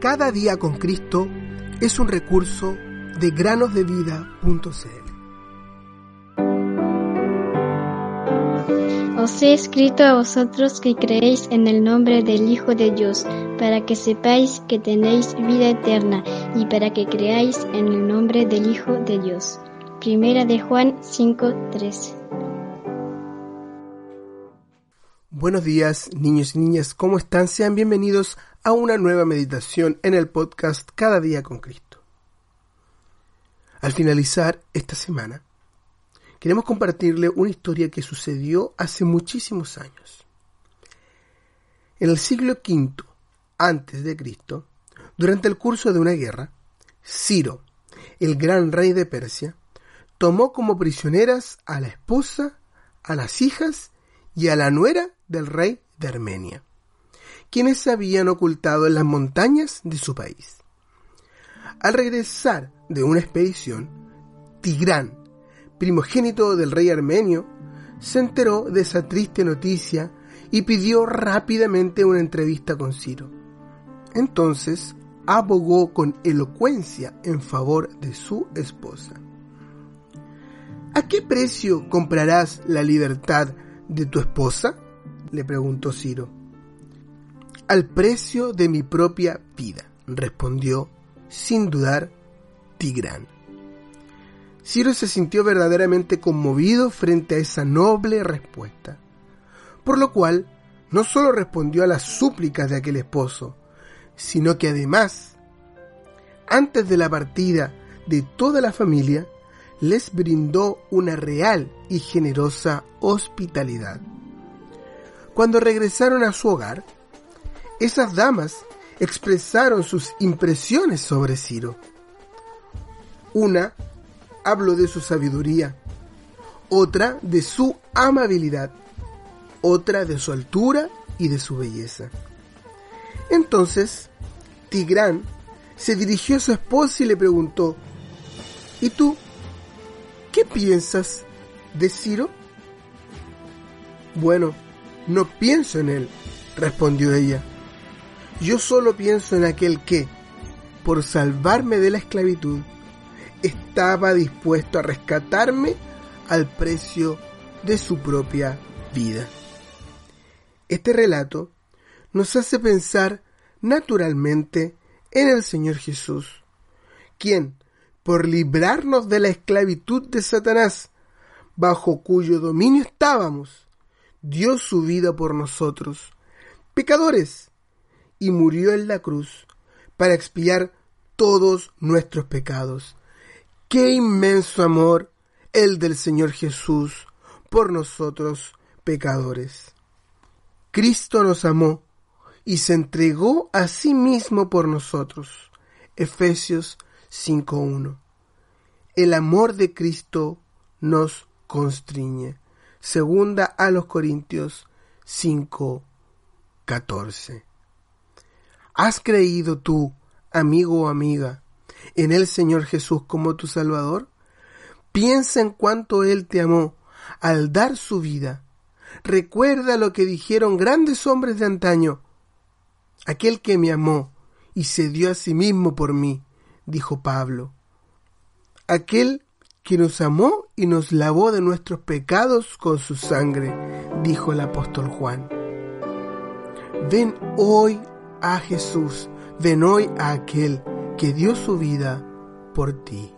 Cada día con Cristo es un recurso de granosdevida.cl. Os he escrito a vosotros que creéis en el nombre del Hijo de Dios, para que sepáis que tenéis vida eterna y para que creáis en el nombre del Hijo de Dios. Primera de Juan 5:13. Buenos días, niños y niñas, ¿cómo están? Sean bienvenidos a una nueva meditación en el podcast Cada día con Cristo. Al finalizar esta semana, queremos compartirle una historia que sucedió hace muchísimos años. En el siglo V antes de Cristo, durante el curso de una guerra, Ciro, el gran rey de Persia, tomó como prisioneras a la esposa, a las hijas y a la nuera del rey de Armenia, quienes se habían ocultado en las montañas de su país. Al regresar de una expedición, Tigrán, primogénito del rey armenio, se enteró de esa triste noticia y pidió rápidamente una entrevista con Ciro. Entonces abogó con elocuencia en favor de su esposa. ¿A qué precio comprarás la libertad de tu esposa? le preguntó Ciro. Al precio de mi propia vida, respondió, sin dudar, Tigrán. Ciro se sintió verdaderamente conmovido frente a esa noble respuesta, por lo cual no solo respondió a las súplicas de aquel esposo, sino que además, antes de la partida de toda la familia, les brindó una real y generosa hospitalidad. Cuando regresaron a su hogar, esas damas expresaron sus impresiones sobre Ciro. Una hablo de su sabiduría, otra de su amabilidad, otra de su altura y de su belleza. Entonces, Tigrán se dirigió a su esposa y le preguntó, ¿Y tú qué piensas de Ciro? Bueno, no pienso en él, respondió ella. Yo solo pienso en aquel que, por salvarme de la esclavitud, estaba dispuesto a rescatarme al precio de su propia vida. Este relato nos hace pensar naturalmente en el Señor Jesús, quien, por librarnos de la esclavitud de Satanás, bajo cuyo dominio estábamos, dio su vida por nosotros, pecadores, y murió en la cruz para expiar todos nuestros pecados Qué inmenso amor el del Señor Jesús por nosotros pecadores. Cristo nos amó y se entregó a sí mismo por nosotros. Efesios 5.1. El amor de Cristo nos constriñe. Segunda a los Corintios 5.14. ¿Has creído tú, amigo o amiga, en el Señor Jesús como tu Salvador? Piensa en cuánto Él te amó al dar su vida. Recuerda lo que dijeron grandes hombres de antaño. Aquel que me amó y se dio a sí mismo por mí, dijo Pablo. Aquel que nos amó y nos lavó de nuestros pecados con su sangre, dijo el apóstol Juan. Ven hoy a Jesús, ven hoy a aquel que dio su vida por ti.